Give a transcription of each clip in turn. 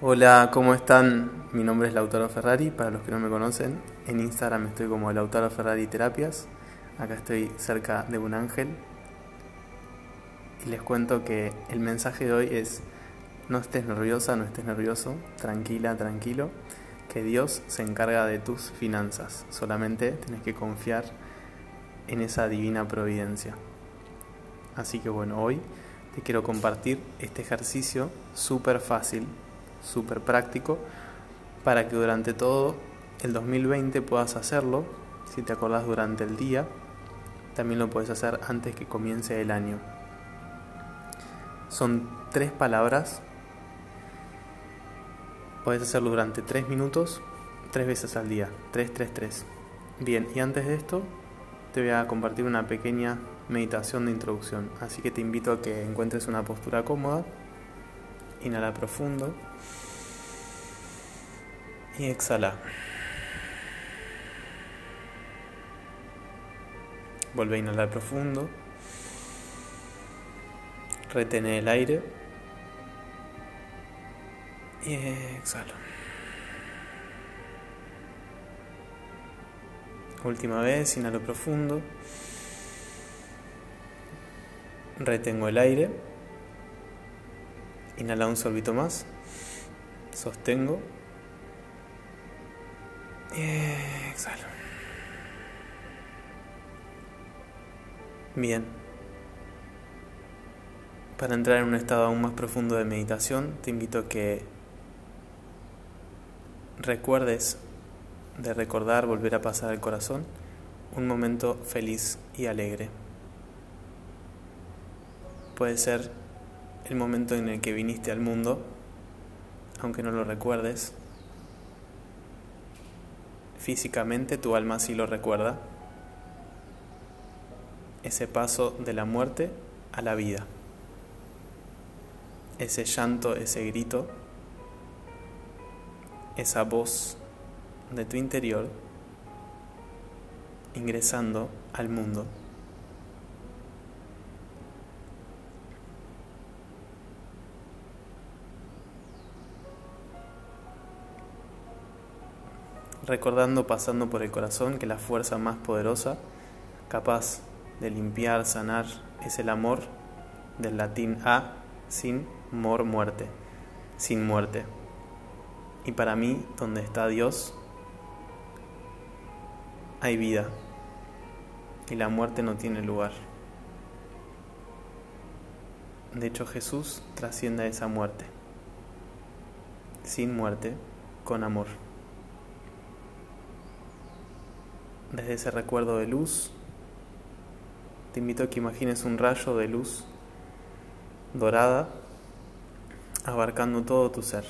Hola, ¿cómo están? Mi nombre es Lautaro Ferrari, para los que no me conocen. En Instagram estoy como Lautaro Ferrari Terapias. Acá estoy cerca de un ángel. Y les cuento que el mensaje de hoy es, no estés nerviosa, no estés nervioso, tranquila, tranquilo, que Dios se encarga de tus finanzas. Solamente tenés que confiar en esa divina providencia. Así que bueno, hoy te quiero compartir este ejercicio súper fácil, súper práctico, para que durante todo el 2020 puedas hacerlo. Si te acordás durante el día, también lo puedes hacer antes que comience el año. Son tres palabras. Puedes hacerlo durante tres minutos, tres veces al día. Tres, tres, tres. Bien, y antes de esto, te voy a compartir una pequeña meditación de introducción. Así que te invito a que encuentres una postura cómoda. Inhala profundo. Y exhala. Vuelve a inhalar profundo. Retene el aire. Y exhala. Última vez, inhalo profundo. Retengo el aire. Inhala un sorbito más. Sostengo. Y exhalo. Bien. Para entrar en un estado aún más profundo de meditación, te invito a que recuerdes de recordar, volver a pasar al corazón un momento feliz y alegre. Puede ser el momento en el que viniste al mundo, aunque no lo recuerdes. Físicamente tu alma sí lo recuerda. Ese paso de la muerte a la vida. Ese llanto, ese grito, esa voz de tu interior ingresando al mundo. Recordando, pasando por el corazón, que la fuerza más poderosa, capaz de limpiar, sanar, es el amor del latín a, sin mor, muerte, sin muerte. Y para mí, donde está Dios, hay vida y la muerte no tiene lugar. De hecho Jesús trasciende a esa muerte, sin muerte, con amor. Desde ese recuerdo de luz, te invito a que imagines un rayo de luz dorada abarcando todo tu ser.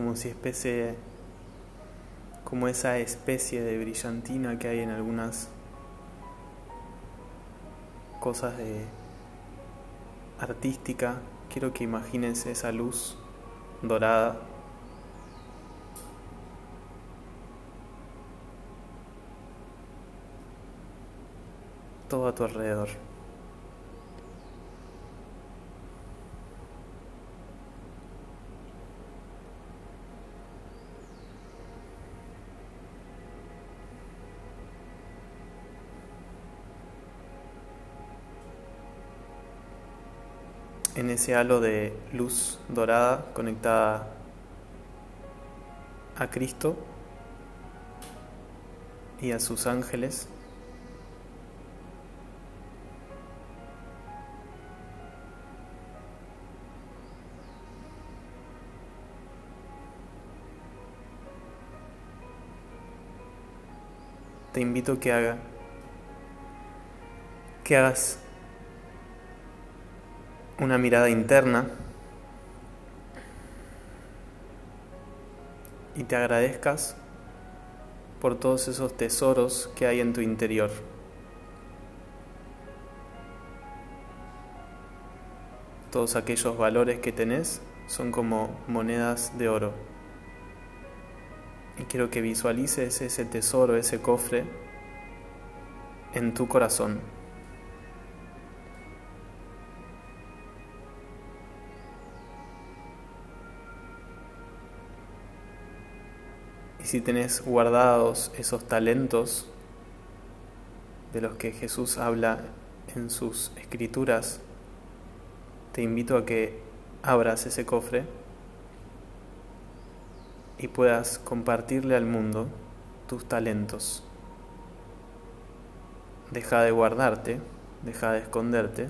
como si especie, como esa especie de brillantina que hay en algunas cosas de artística. Quiero que imagines esa luz dorada todo a tu alrededor. En ese halo de luz dorada conectada a Cristo y a sus ángeles. Te invito a que haga que hagas una mirada interna y te agradezcas por todos esos tesoros que hay en tu interior. Todos aquellos valores que tenés son como monedas de oro Y quiero que visualices ese tesoro, ese cofre en tu corazón. Si tenés guardados esos talentos de los que Jesús habla en sus escrituras, te invito a que abras ese cofre y puedas compartirle al mundo tus talentos. Deja de guardarte, deja de esconderte.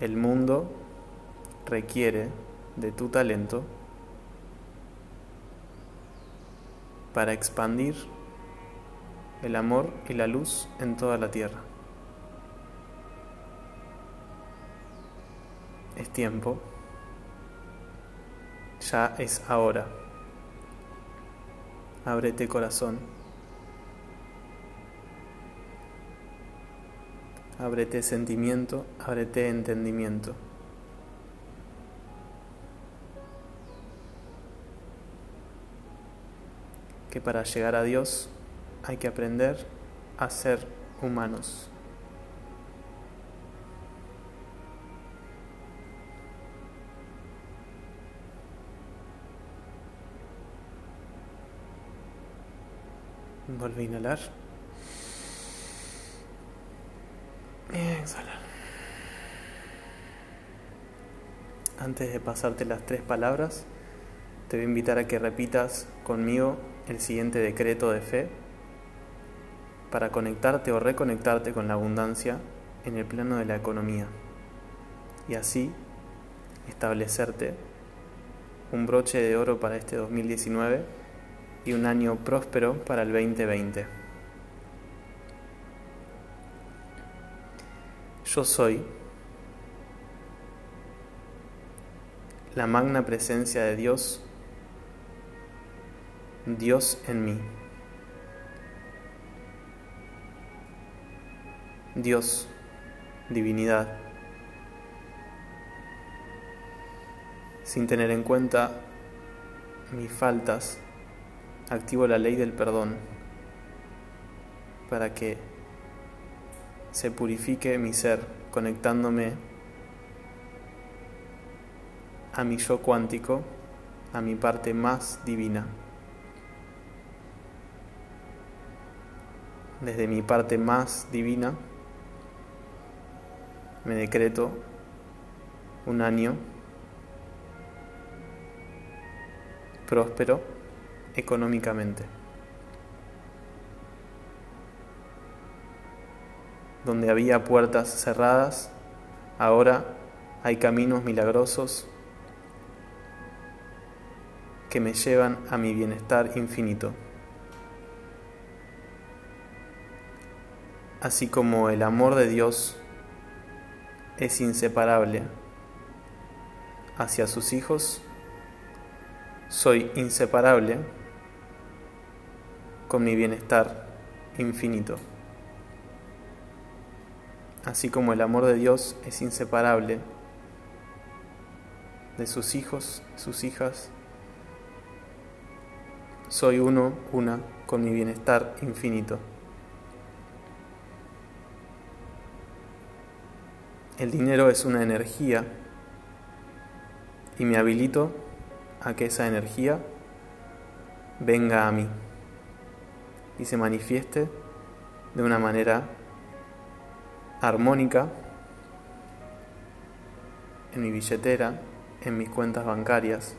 El mundo requiere de tu talento para expandir el amor y la luz en toda la tierra. Es tiempo, ya es ahora. Ábrete corazón, ábrete sentimiento, ábrete entendimiento. Que para llegar a Dios hay que aprender a ser humanos. Vuelve a inhalar. Exhalar. Antes de pasarte las tres palabras, te voy a invitar a que repitas conmigo el siguiente decreto de fe para conectarte o reconectarte con la abundancia en el plano de la economía y así establecerte un broche de oro para este 2019 y un año próspero para el 2020. Yo soy la magna presencia de Dios Dios en mí. Dios, divinidad, sin tener en cuenta mis faltas, activo la ley del perdón para que se purifique mi ser conectándome a mi yo cuántico, a mi parte más divina. Desde mi parte más divina, me decreto un año próspero económicamente, donde había puertas cerradas, ahora hay caminos milagrosos que me llevan a mi bienestar infinito. Así como el amor de Dios es inseparable hacia sus hijos, soy inseparable con mi bienestar infinito. Así como el amor de Dios es inseparable de sus hijos, sus hijas, soy uno, una, con mi bienestar infinito. El dinero es una energía y me habilito a que esa energía venga a mí y se manifieste de una manera armónica en mi billetera, en mis cuentas bancarias.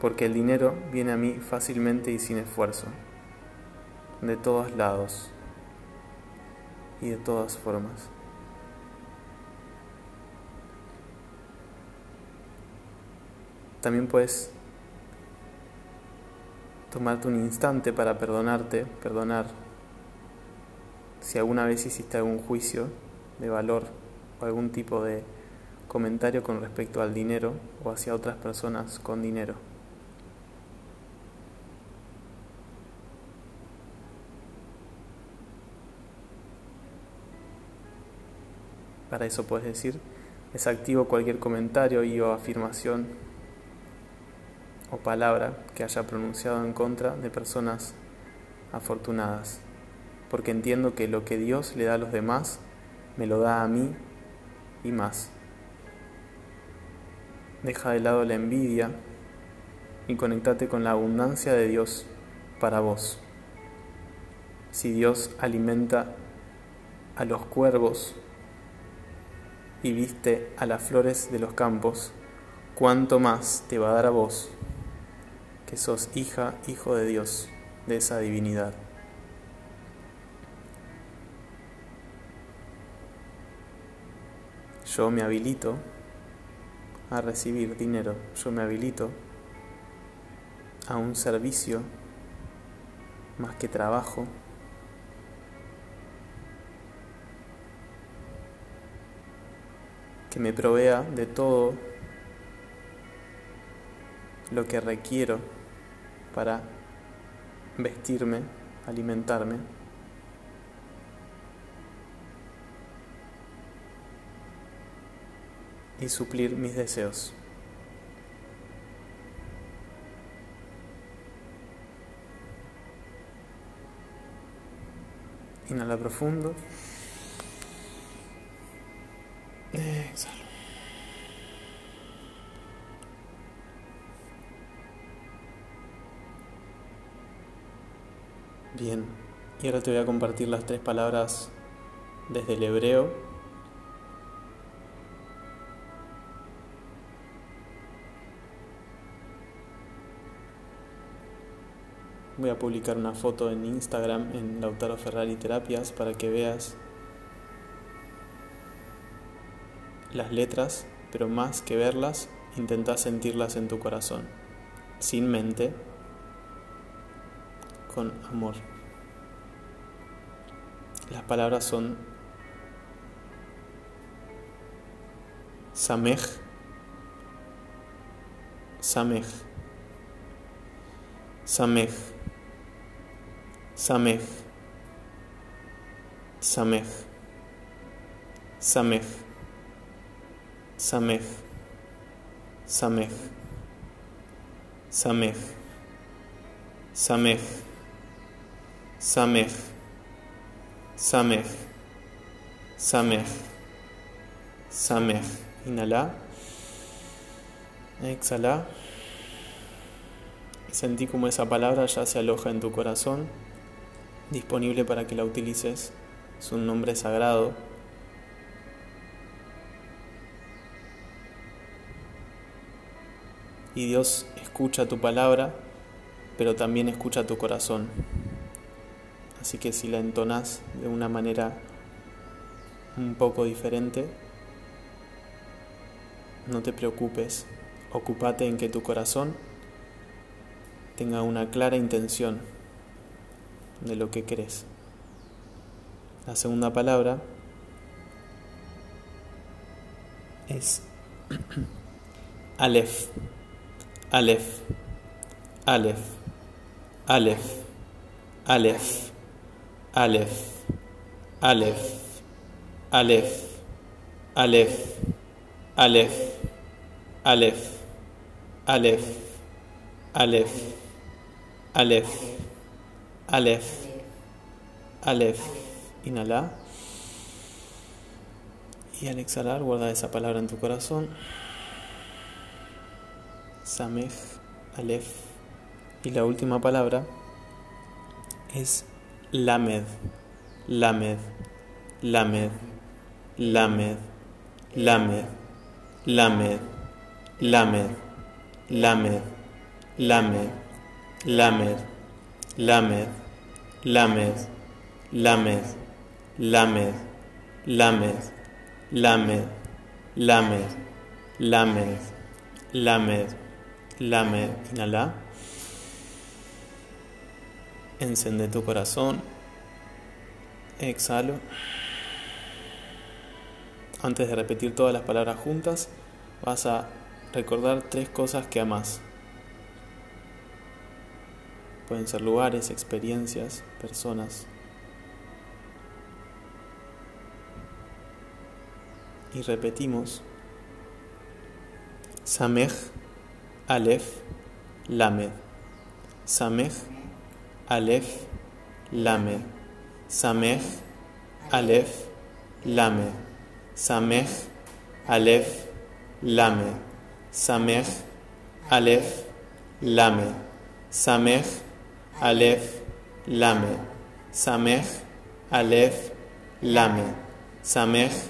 Porque el dinero viene a mí fácilmente y sin esfuerzo de todos lados y de todas formas. También puedes tomarte un instante para perdonarte, perdonar si alguna vez hiciste algún juicio de valor o algún tipo de comentario con respecto al dinero o hacia otras personas con dinero. Para eso puedes decir, Desactivo cualquier comentario y o afirmación o palabra que haya pronunciado en contra de personas afortunadas, porque entiendo que lo que Dios le da a los demás, me lo da a mí y más. Deja de lado la envidia y conectate con la abundancia de Dios para vos. Si Dios alimenta a los cuervos y viste a las flores de los campos, cuánto más te va a dar a vos, que sos hija, hijo de Dios, de esa divinidad. Yo me habilito a recibir dinero, yo me habilito a un servicio más que trabajo. Que me provea de todo lo que requiero para vestirme, alimentarme. y suplir mis deseos. Inhala profundo. Exhala. Bien, y ahora te voy a compartir las tres palabras desde el hebreo Voy a publicar una foto en Instagram en Lautaro Ferrari Terapias para que veas las letras, pero más que verlas, intenta sentirlas en tu corazón, sin mente, con amor. Las palabras son Samej, Samej, Samej. Samej, Samej, Samej, Samej, Samej, Samej, Samej, Samej, Samej, Samej, Samej. Inhala. Exhala. Sentí como esa palabra ya se aloja en tu corazón disponible para que la utilices. Es un nombre sagrado. Y Dios escucha tu palabra, pero también escucha tu corazón. Así que si la entonas de una manera un poco diferente, no te preocupes, ocúpate en que tu corazón tenga una clara intención de lo que crees. La segunda palabra es Aleph, Aleph, Aleph, Aleph, Aleph, Aleph, Aleph, Aleph, Aleph, Aleph, Aleph, Aleph, Aleph, Aleph. Aleph. Aleph. Inhala. Y al exhalar, guarda esa palabra en tu corazón. Samech. Aleph. Y la última palabra es Lamed. Lamed. Lamed. Lamed. Lamed. Lamed. Lamed. Lamed. Lamed. Lamed. Lamed. Lamed, Lamed, Lamed, Lamed, Lamed, Lamed, Lamed, Lamed, Lamed. Inhala. Encende tu corazón. Exhalo. Antes de repetir todas las palabras juntas, vas a recordar tres cosas que amas. Pueden ser lugares, experiencias, personas. Y repetimos Samech, Aleph, Lamed. Samech, Aleph, Lamed. Samech, Aleph, Lamed. Samech, Aleph, Lamed. Samech, Aleph, Lamed. Samech, Aleph, Lamed. Samech, Aleph, Lamed. Samech,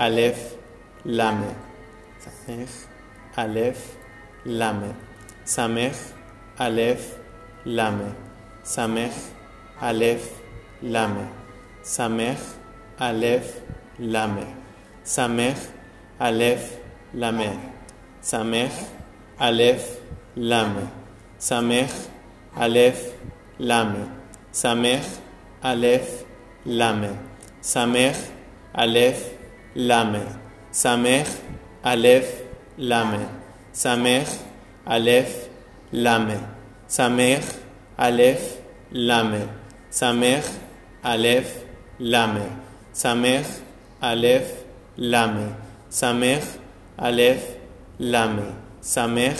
Aleph, Lamed. Samech, Aleph, Lamed. Samech, Aleph, Lamed. Samech, Aleph, Lamed. Samech, Aleph, Lamed. Samech, Aleph, Lamed. Samech, Aleph, Lamed. Samech, Aleph, Lamed. Samech, Aleph, Lamed. Samech, Aleph, Lamed. Samech, Aleph, Lamed. Samej, Alef, Lame. Samej, Alef, Lame. Samej, Alef, Lame. Samej, Alef, Lame. Samej, Alef, Lame. Samej,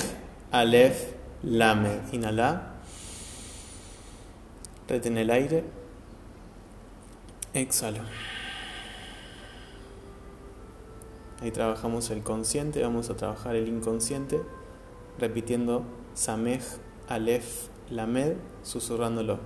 Alef, Lame. Inhala. Retén el aire. Exhala. Ahí trabajamos el consciente, vamos a trabajar el inconsciente, repitiendo Samech, Aleph, Lamed, susurrándolo.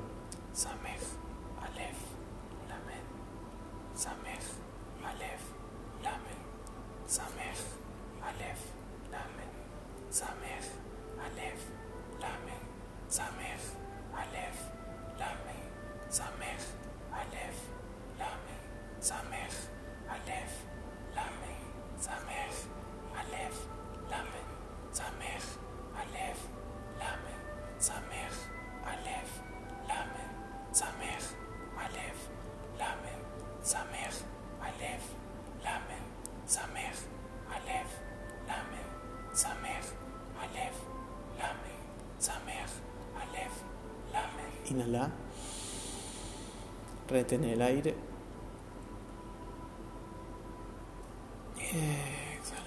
Retén el aire. Exhala.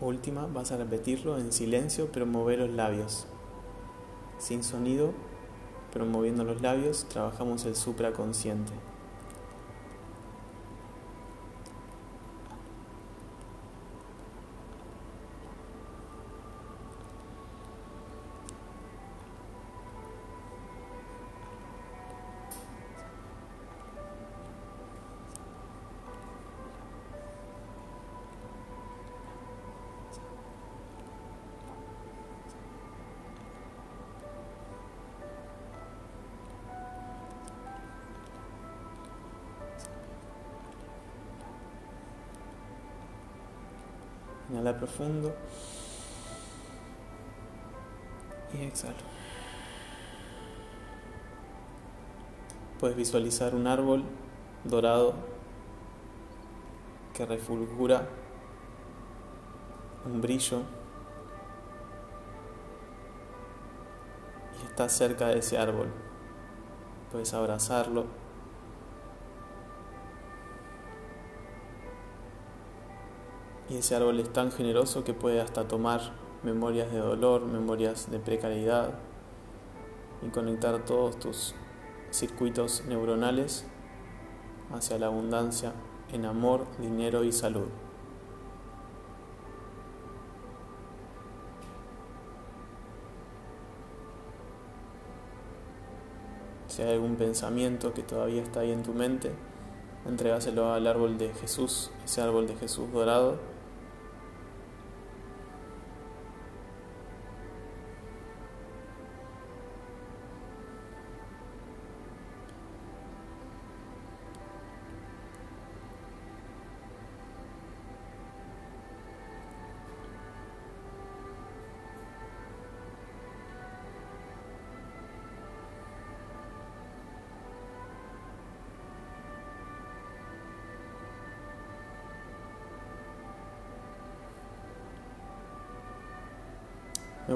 Última, vas a repetirlo en silencio, pero mover los labios. Sin sonido, pero moviendo los labios, trabajamos el supraconsciente. Inhala profundo. Y exhalo. Puedes visualizar un árbol dorado que refulgura un brillo y está cerca de ese árbol. Puedes abrazarlo. Y ese árbol es tan generoso que puede hasta tomar memorias de dolor, memorias de precariedad y conectar todos tus circuitos neuronales hacia la abundancia en amor, dinero y salud. Si hay algún pensamiento que todavía está ahí en tu mente, entregáselo al árbol de Jesús, ese árbol de Jesús dorado.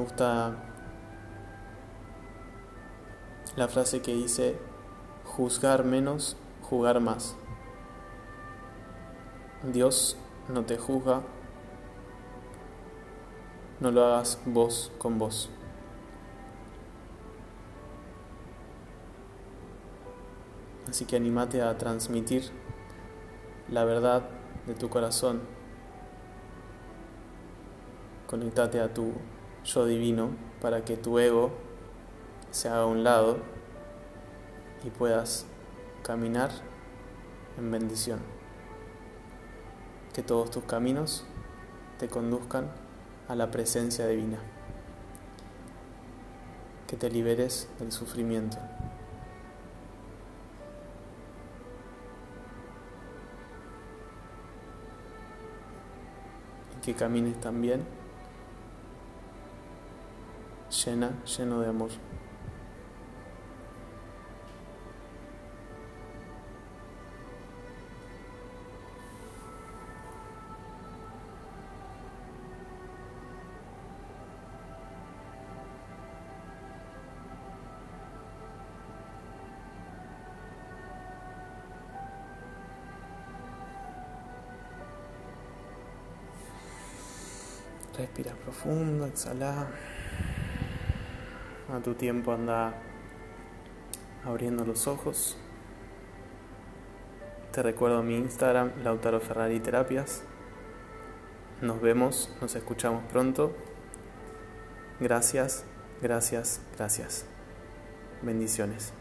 Gusta la frase que dice, juzgar menos, jugar más. Dios no te juzga, no lo hagas vos con vos. Así que animate a transmitir la verdad de tu corazón. Conectate a tu yo divino para que tu ego se haga a un lado y puedas caminar en bendición. Que todos tus caminos te conduzcan a la presencia divina. Que te liberes del sufrimiento. Y que camines también llena, lleno de amor. Respira profundo, exhala. A tu tiempo anda abriendo los ojos. Te recuerdo mi Instagram, Lautaro Ferrari Terapias. Nos vemos, nos escuchamos pronto. Gracias, gracias, gracias. Bendiciones.